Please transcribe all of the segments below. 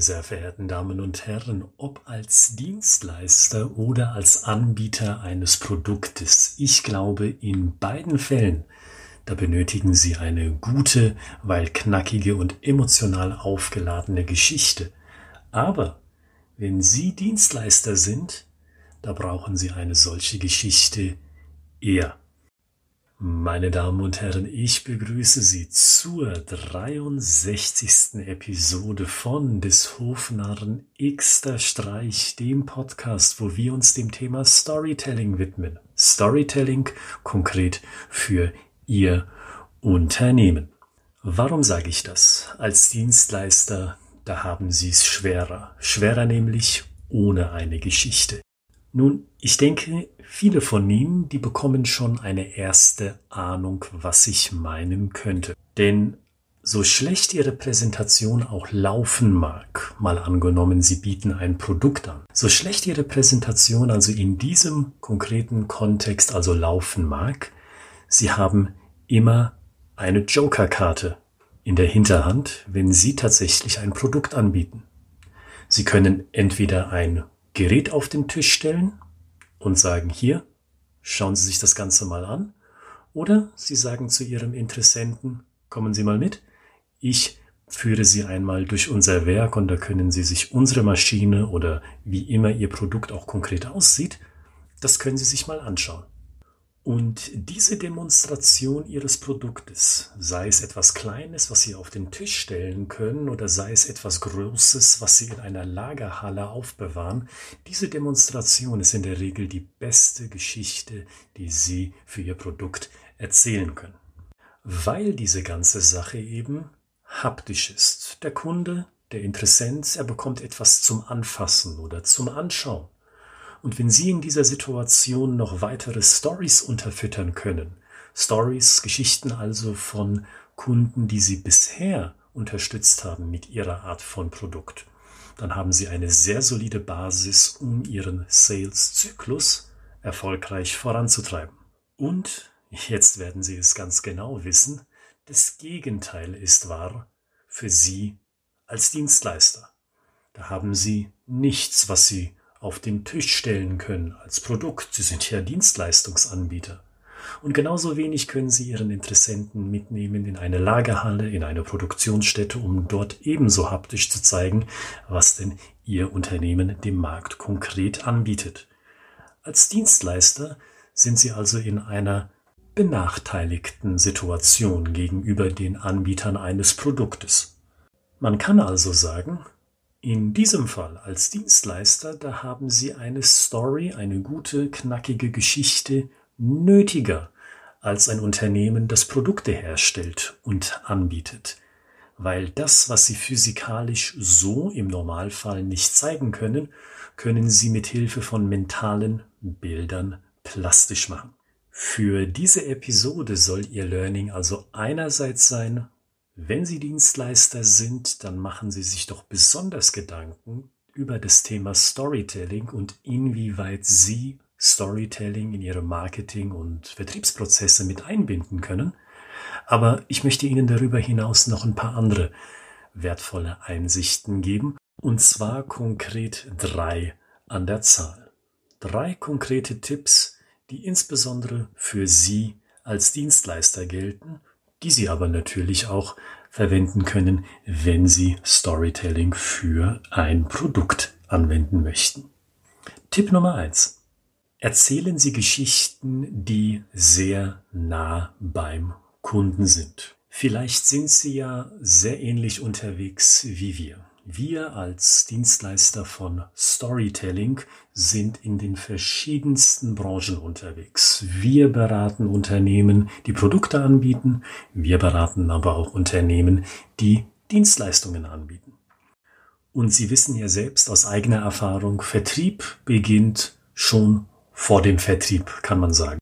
meine sehr verehrten Damen und Herren, ob als Dienstleister oder als Anbieter eines Produktes. Ich glaube, in beiden Fällen, da benötigen Sie eine gute, weil knackige und emotional aufgeladene Geschichte. Aber wenn Sie Dienstleister sind, da brauchen Sie eine solche Geschichte eher. Meine Damen und Herren, ich begrüße Sie zur 63. Episode von des Hofnarren Xter Streich, dem Podcast, wo wir uns dem Thema Storytelling widmen. Storytelling konkret für Ihr Unternehmen. Warum sage ich das? Als Dienstleister, da haben Sie es schwerer. Schwerer nämlich ohne eine Geschichte. Nun, ich denke, viele von Ihnen, die bekommen schon eine erste Ahnung, was ich meinen könnte. Denn so schlecht Ihre Präsentation auch laufen mag, mal angenommen, Sie bieten ein Produkt an, so schlecht Ihre Präsentation also in diesem konkreten Kontext also laufen mag, Sie haben immer eine Joker-Karte in der Hinterhand, wenn Sie tatsächlich ein Produkt anbieten. Sie können entweder ein Gerät auf den Tisch stellen und sagen, hier, schauen Sie sich das Ganze mal an. Oder Sie sagen zu Ihrem Interessenten, kommen Sie mal mit, ich führe Sie einmal durch unser Werk und da können Sie sich unsere Maschine oder wie immer Ihr Produkt auch konkret aussieht, das können Sie sich mal anschauen. Und diese Demonstration Ihres Produktes, sei es etwas Kleines, was Sie auf den Tisch stellen können, oder sei es etwas Großes, was Sie in einer Lagerhalle aufbewahren, diese Demonstration ist in der Regel die beste Geschichte, die Sie für Ihr Produkt erzählen können. Weil diese ganze Sache eben haptisch ist. Der Kunde, der Interessent, er bekommt etwas zum Anfassen oder zum Anschauen. Und wenn Sie in dieser Situation noch weitere Stories unterfüttern können, Stories, Geschichten also von Kunden, die Sie bisher unterstützt haben mit Ihrer Art von Produkt, dann haben Sie eine sehr solide Basis, um Ihren Sales-Zyklus erfolgreich voranzutreiben. Und jetzt werden Sie es ganz genau wissen, das Gegenteil ist wahr für Sie als Dienstleister. Da haben Sie nichts, was Sie auf den Tisch stellen können als Produkt. Sie sind ja Dienstleistungsanbieter. Und genauso wenig können Sie Ihren Interessenten mitnehmen in eine Lagerhalle, in eine Produktionsstätte, um dort ebenso haptisch zu zeigen, was denn Ihr Unternehmen dem Markt konkret anbietet. Als Dienstleister sind Sie also in einer benachteiligten Situation gegenüber den Anbietern eines Produktes. Man kann also sagen, in diesem Fall als Dienstleister, da haben Sie eine Story, eine gute, knackige Geschichte nötiger als ein Unternehmen, das Produkte herstellt und anbietet. Weil das, was Sie physikalisch so im Normalfall nicht zeigen können, können Sie mit Hilfe von mentalen Bildern plastisch machen. Für diese Episode soll Ihr Learning also einerseits sein, wenn Sie Dienstleister sind, dann machen Sie sich doch besonders Gedanken über das Thema Storytelling und inwieweit Sie Storytelling in Ihre Marketing- und Vertriebsprozesse mit einbinden können. Aber ich möchte Ihnen darüber hinaus noch ein paar andere wertvolle Einsichten geben, und zwar konkret drei an der Zahl. Drei konkrete Tipps, die insbesondere für Sie als Dienstleister gelten die Sie aber natürlich auch verwenden können, wenn Sie Storytelling für ein Produkt anwenden möchten. Tipp Nummer eins: Erzählen Sie Geschichten, die sehr nah beim Kunden sind. Vielleicht sind Sie ja sehr ähnlich unterwegs wie wir. Wir als Dienstleister von Storytelling sind in den verschiedensten Branchen unterwegs. Wir beraten Unternehmen, die Produkte anbieten. Wir beraten aber auch Unternehmen, die Dienstleistungen anbieten. Und Sie wissen ja selbst aus eigener Erfahrung, Vertrieb beginnt schon vor dem Vertrieb, kann man sagen.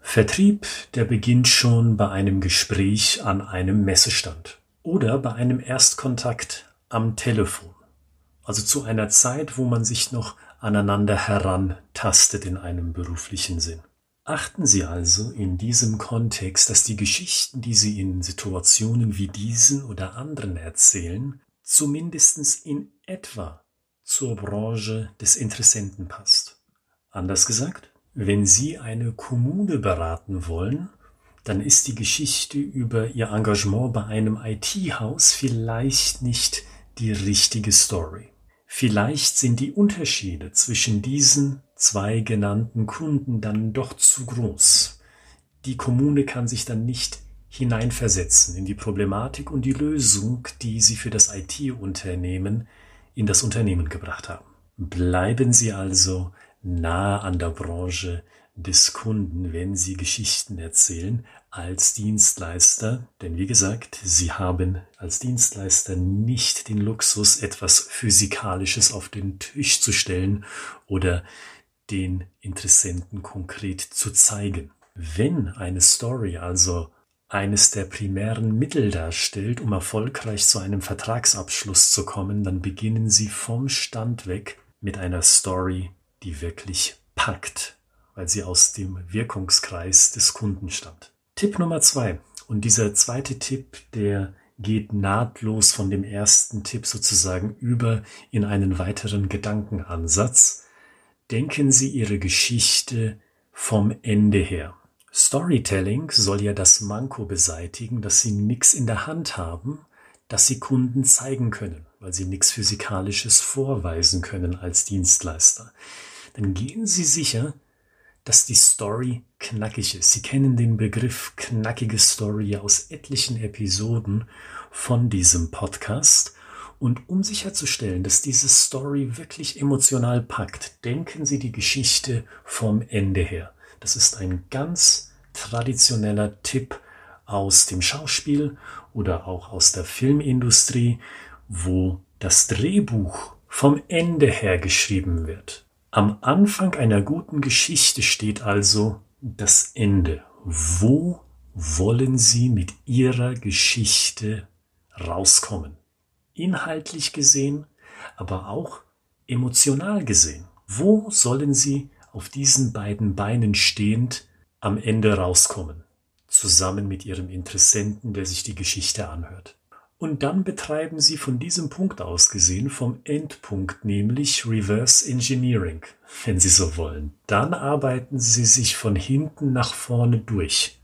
Vertrieb, der beginnt schon bei einem Gespräch an einem Messestand oder bei einem Erstkontakt am Telefon. Also zu einer Zeit, wo man sich noch aneinander herantastet in einem beruflichen Sinn. Achten Sie also in diesem Kontext, dass die Geschichten, die Sie in Situationen wie diesen oder anderen erzählen, zumindest in etwa zur Branche des Interessenten passt. Anders gesagt, wenn Sie eine Kommune beraten wollen, dann ist die Geschichte über Ihr Engagement bei einem IT-Haus vielleicht nicht die richtige Story. Vielleicht sind die Unterschiede zwischen diesen zwei genannten Kunden dann doch zu groß. Die Kommune kann sich dann nicht hineinversetzen in die Problematik und die Lösung, die sie für das IT-Unternehmen in das Unternehmen gebracht haben. Bleiben Sie also nah an der Branche des Kunden, wenn Sie Geschichten erzählen als Dienstleister. Denn wie gesagt, Sie haben als Dienstleister nicht den Luxus, etwas Physikalisches auf den Tisch zu stellen oder den Interessenten konkret zu zeigen. Wenn eine Story also eines der primären Mittel darstellt, um erfolgreich zu einem Vertragsabschluss zu kommen, dann beginnen Sie vom Stand weg mit einer Story, die wirklich packt, weil sie aus dem Wirkungskreis des Kunden stammt. Tipp Nummer zwei. Und dieser zweite Tipp, der geht nahtlos von dem ersten Tipp sozusagen über in einen weiteren Gedankenansatz. Denken Sie Ihre Geschichte vom Ende her. Storytelling soll ja das Manko beseitigen, dass Sie nichts in der Hand haben, das Sie Kunden zeigen können, weil Sie nichts Physikalisches vorweisen können als Dienstleister. Dann gehen Sie sicher, dass die Story knackig ist. Sie kennen den Begriff knackige Story aus etlichen Episoden von diesem Podcast. Und um sicherzustellen, dass diese Story wirklich emotional packt, denken Sie die Geschichte vom Ende her. Das ist ein ganz traditioneller Tipp aus dem Schauspiel oder auch aus der Filmindustrie, wo das Drehbuch vom Ende her geschrieben wird. Am Anfang einer guten Geschichte steht also das Ende. Wo wollen Sie mit Ihrer Geschichte rauskommen? Inhaltlich gesehen, aber auch emotional gesehen. Wo sollen Sie auf diesen beiden Beinen stehend am Ende rauskommen? Zusammen mit Ihrem Interessenten, der sich die Geschichte anhört. Und dann betreiben sie von diesem Punkt aus gesehen vom Endpunkt, nämlich Reverse Engineering, wenn Sie so wollen. Dann arbeiten Sie sich von hinten nach vorne durch.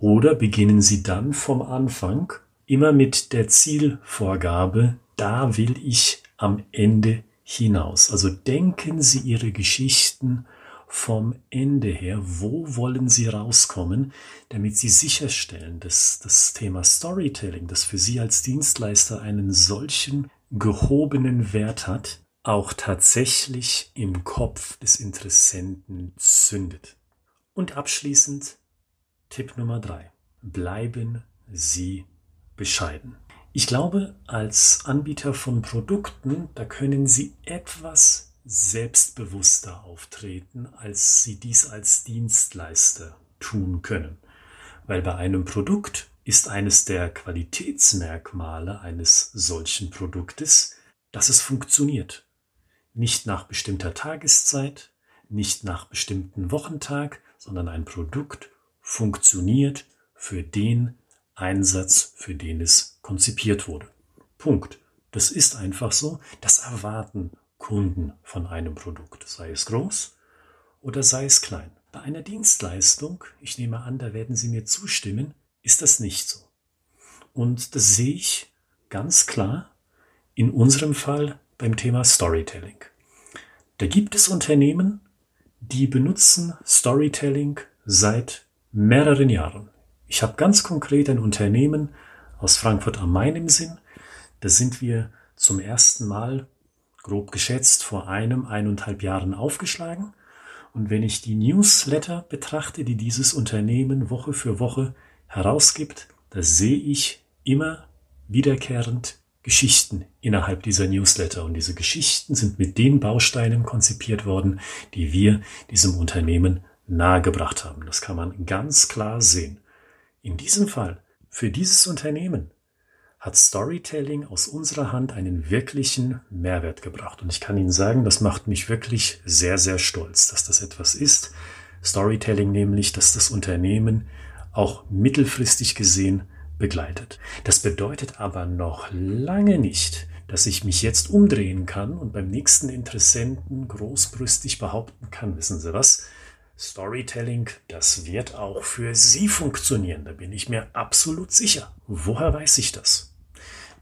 Oder beginnen Sie dann vom Anfang immer mit der Zielvorgabe, da will ich am Ende hinaus. Also denken Sie Ihre Geschichten vom Ende her, wo wollen Sie rauskommen, damit Sie sicherstellen, dass das Thema Storytelling, das für Sie als Dienstleister einen solchen gehobenen Wert hat, auch tatsächlich im Kopf des Interessenten zündet. Und abschließend Tipp Nummer drei: Bleiben Sie bescheiden. Ich glaube, als Anbieter von Produkten, da können Sie etwas selbstbewusster auftreten, als sie dies als Dienstleister tun können. Weil bei einem Produkt ist eines der Qualitätsmerkmale eines solchen Produktes, dass es funktioniert. Nicht nach bestimmter Tageszeit, nicht nach bestimmten Wochentag, sondern ein Produkt funktioniert für den Einsatz, für den es konzipiert wurde. Punkt. Das ist einfach so. Das erwarten Kunden von einem Produkt, sei es groß oder sei es klein. Bei einer Dienstleistung, ich nehme an, da werden Sie mir zustimmen, ist das nicht so. Und das sehe ich ganz klar in unserem Fall beim Thema Storytelling. Da gibt es Unternehmen, die benutzen Storytelling seit mehreren Jahren. Ich habe ganz konkret ein Unternehmen aus Frankfurt am Main im Sinn. Da sind wir zum ersten Mal grob geschätzt vor einem, eineinhalb Jahren aufgeschlagen. Und wenn ich die Newsletter betrachte, die dieses Unternehmen Woche für Woche herausgibt, da sehe ich immer wiederkehrend Geschichten innerhalb dieser Newsletter. Und diese Geschichten sind mit den Bausteinen konzipiert worden, die wir diesem Unternehmen nahegebracht haben. Das kann man ganz klar sehen. In diesem Fall, für dieses Unternehmen, hat Storytelling aus unserer Hand einen wirklichen Mehrwert gebracht. Und ich kann Ihnen sagen, das macht mich wirklich sehr, sehr stolz, dass das etwas ist. Storytelling nämlich, dass das Unternehmen auch mittelfristig gesehen begleitet. Das bedeutet aber noch lange nicht, dass ich mich jetzt umdrehen kann und beim nächsten Interessenten großbrüstig behaupten kann, wissen Sie was? Storytelling, das wird auch für Sie funktionieren, da bin ich mir absolut sicher. Woher weiß ich das?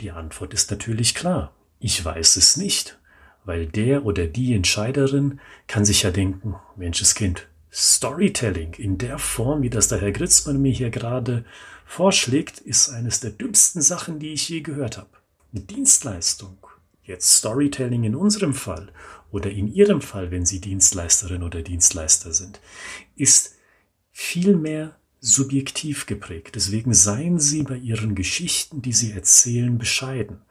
Die Antwort ist natürlich klar. Ich weiß es nicht, weil der oder die Entscheiderin kann sich ja denken, Menscheskind, Storytelling in der Form, wie das der Herr Gritzmann mir hier gerade vorschlägt, ist eines der dümmsten Sachen, die ich je gehört habe. Eine Dienstleistung, jetzt Storytelling in unserem Fall oder in Ihrem Fall, wenn Sie Dienstleisterin oder Dienstleister sind, ist viel mehr subjektiv geprägt. Deswegen seien Sie bei Ihren Geschichten, die Sie erzählen, bescheiden.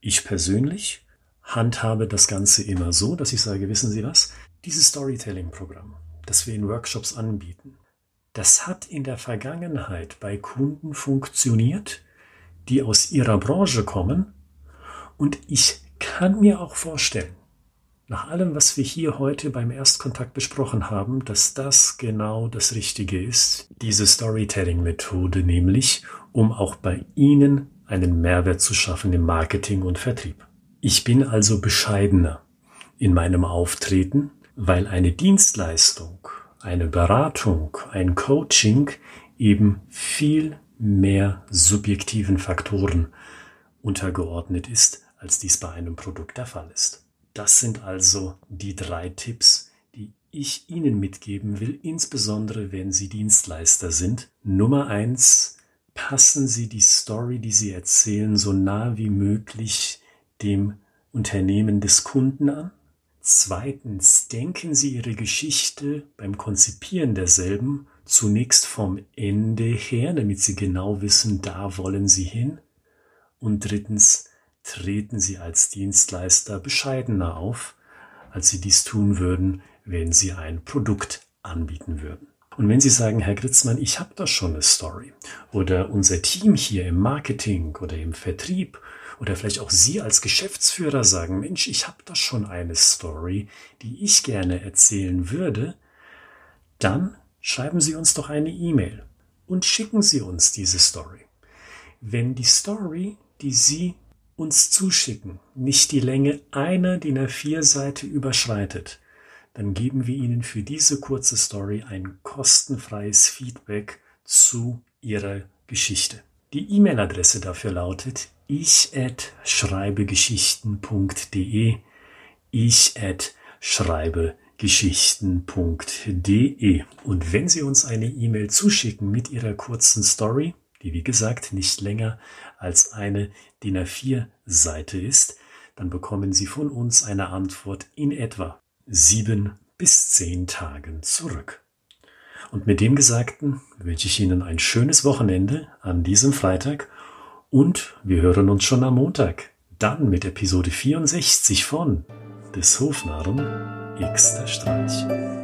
Ich persönlich handhabe das Ganze immer so, dass ich sage, wissen Sie was? Dieses Storytelling-Programm, das wir in Workshops anbieten, das hat in der Vergangenheit bei Kunden funktioniert, die aus ihrer Branche kommen. Und ich kann mir auch vorstellen, nach allem, was wir hier heute beim Erstkontakt besprochen haben, dass das genau das Richtige ist, diese Storytelling-Methode nämlich, um auch bei Ihnen einen Mehrwert zu schaffen im Marketing und Vertrieb. Ich bin also bescheidener in meinem Auftreten, weil eine Dienstleistung, eine Beratung, ein Coaching eben viel mehr subjektiven Faktoren untergeordnet ist, als dies bei einem Produkt der Fall ist. Das sind also die drei Tipps, die ich Ihnen mitgeben will, insbesondere wenn Sie Dienstleister sind. Nummer eins, passen Sie die Story, die Sie erzählen, so nah wie möglich dem Unternehmen des Kunden an. Zweitens, denken Sie Ihre Geschichte beim Konzipieren derselben zunächst vom Ende her, damit Sie genau wissen, da wollen Sie hin. Und drittens, treten sie als Dienstleister bescheidener auf, als sie dies tun würden, wenn sie ein Produkt anbieten würden. Und wenn Sie sagen, Herr Gritzmann, ich habe da schon eine Story oder unser Team hier im Marketing oder im Vertrieb oder vielleicht auch Sie als Geschäftsführer sagen, Mensch, ich habe da schon eine Story, die ich gerne erzählen würde, dann schreiben Sie uns doch eine E-Mail und schicken Sie uns diese Story. Wenn die Story, die Sie uns zuschicken, nicht die Länge einer DIN A4-Seite überschreitet, dann geben wir Ihnen für diese kurze Story ein kostenfreies Feedback zu Ihrer Geschichte. Die E-Mail-Adresse dafür lautet ich at schreibegeschichten.de ich at schreibegeschichten.de und wenn Sie uns eine E-Mail zuschicken mit Ihrer kurzen Story, die wie gesagt nicht länger als eine DIN A4-Seite ist, dann bekommen Sie von uns eine Antwort in etwa sieben bis zehn Tagen zurück. Und mit dem Gesagten wünsche ich Ihnen ein schönes Wochenende an diesem Freitag und wir hören uns schon am Montag, dann mit Episode 64 von des Hofnarren X der Streich.